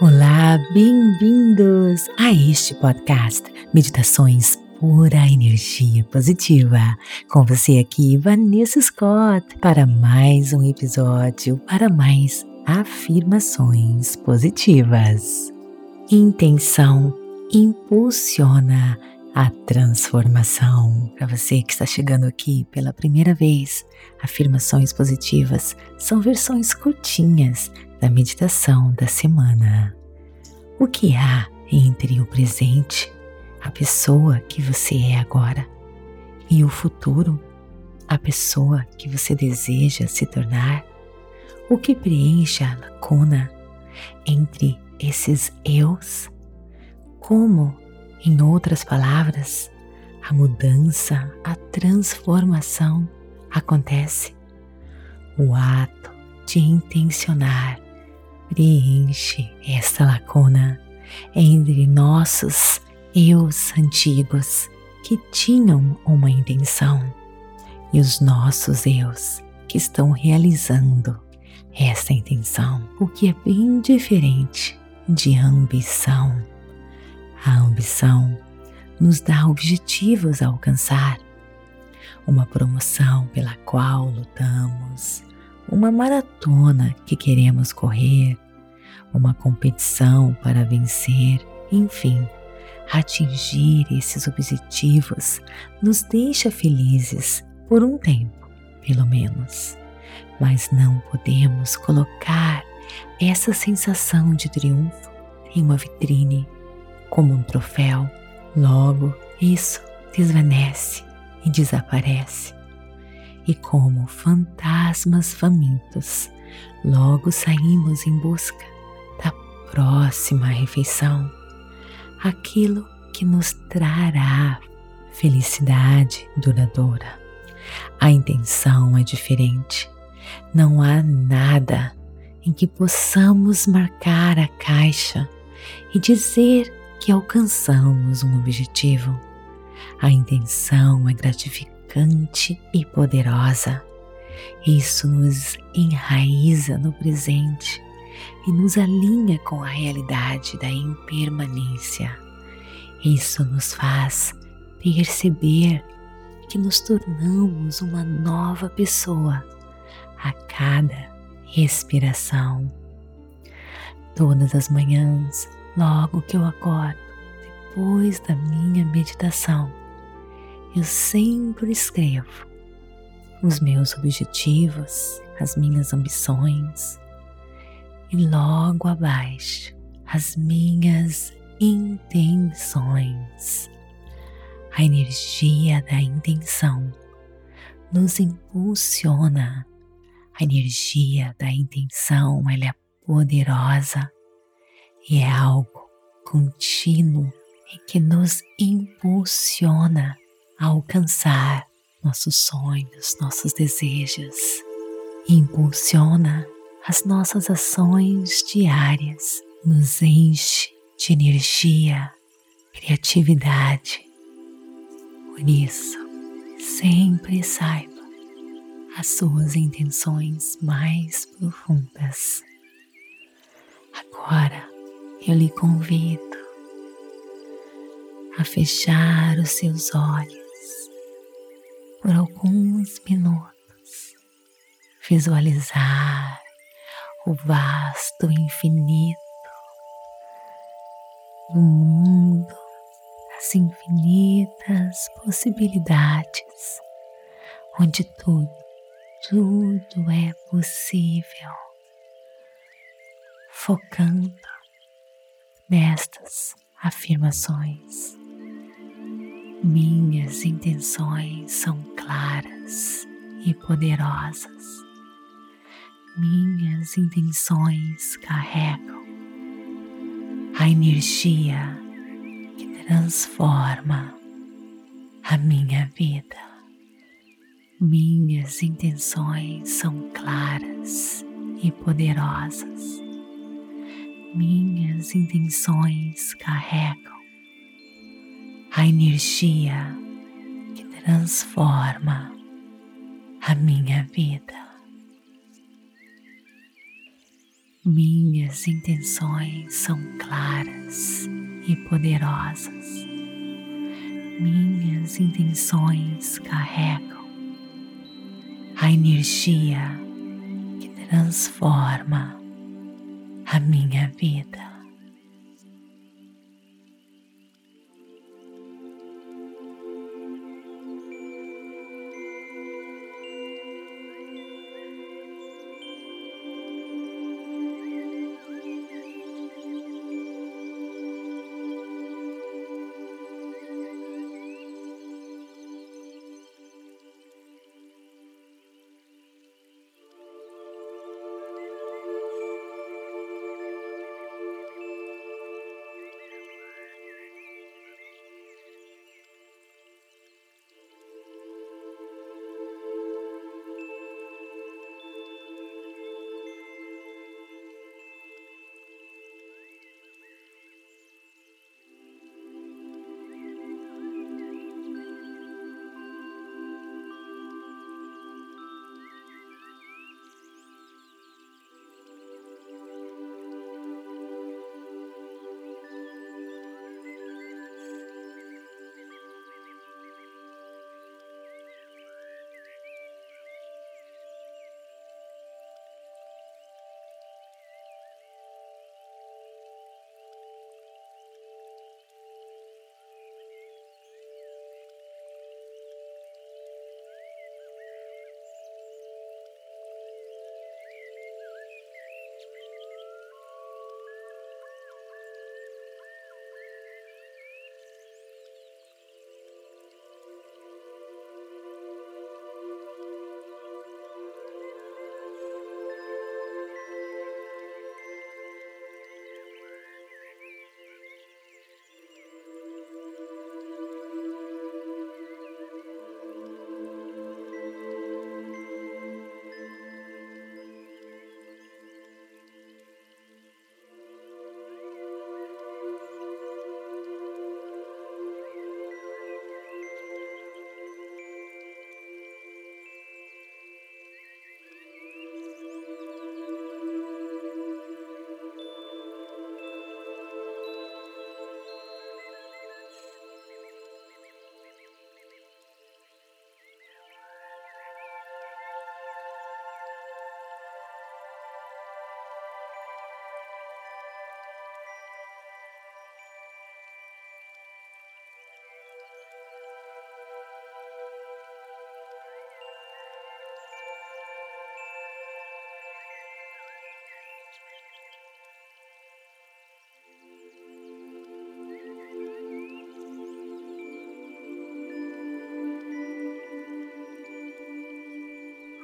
Olá, bem-vindos a este podcast Meditações Pura Energia Positiva. Com você aqui, Vanessa Scott, para mais um episódio, para mais afirmações positivas. Intenção impulsiona a transformação. Para você que está chegando aqui pela primeira vez, afirmações positivas são versões curtinhas da meditação da semana. O que há entre o presente, a pessoa que você é agora, e o futuro, a pessoa que você deseja se tornar? O que preenche a lacuna entre esses eus? Como, em outras palavras, a mudança, a transformação acontece? O ato de intencionar preenche esta lacuna entre nossos eus antigos que tinham uma intenção e os nossos eus que estão realizando essa intenção, o que é bem diferente de ambição. A ambição nos dá objetivos a alcançar, uma promoção pela qual lutamos, uma maratona que queremos correr, uma competição para vencer, enfim, atingir esses objetivos nos deixa felizes por um tempo, pelo menos. Mas não podemos colocar essa sensação de triunfo em uma vitrine como um troféu. Logo, isso desvanece e desaparece e como fantasmas famintos, logo saímos em busca da próxima refeição, aquilo que nos trará felicidade duradoura. A intenção é diferente. Não há nada em que possamos marcar a caixa e dizer que alcançamos um objetivo. A intenção é gratificante e poderosa. Isso nos enraiza no presente e nos alinha com a realidade da impermanência. Isso nos faz perceber que nos tornamos uma nova pessoa a cada respiração. Todas as manhãs, logo que eu acordo, depois da minha meditação, eu sempre escrevo os meus objetivos, as minhas ambições e logo abaixo as minhas intenções. A energia da intenção nos impulsiona. A energia da intenção ela é poderosa e é algo contínuo e que nos impulsiona a alcançar nossos sonhos, nossos desejos e impulsiona as nossas ações diárias, nos enche de energia, criatividade. Por isso, sempre saiba as suas intenções mais profundas. Agora eu lhe convido a fechar os seus olhos por alguns minutos, visualizar o vasto infinito, o mundo, as infinitas possibilidades, onde tudo, tudo é possível, focando nestas afirmações. Minhas intenções são claras e poderosas. Minhas intenções carregam a energia que transforma a minha vida. Minhas intenções são claras e poderosas. Minhas intenções carregam a energia que transforma a minha vida. Minhas intenções são claras e poderosas. Minhas intenções carregam a energia que transforma a minha vida.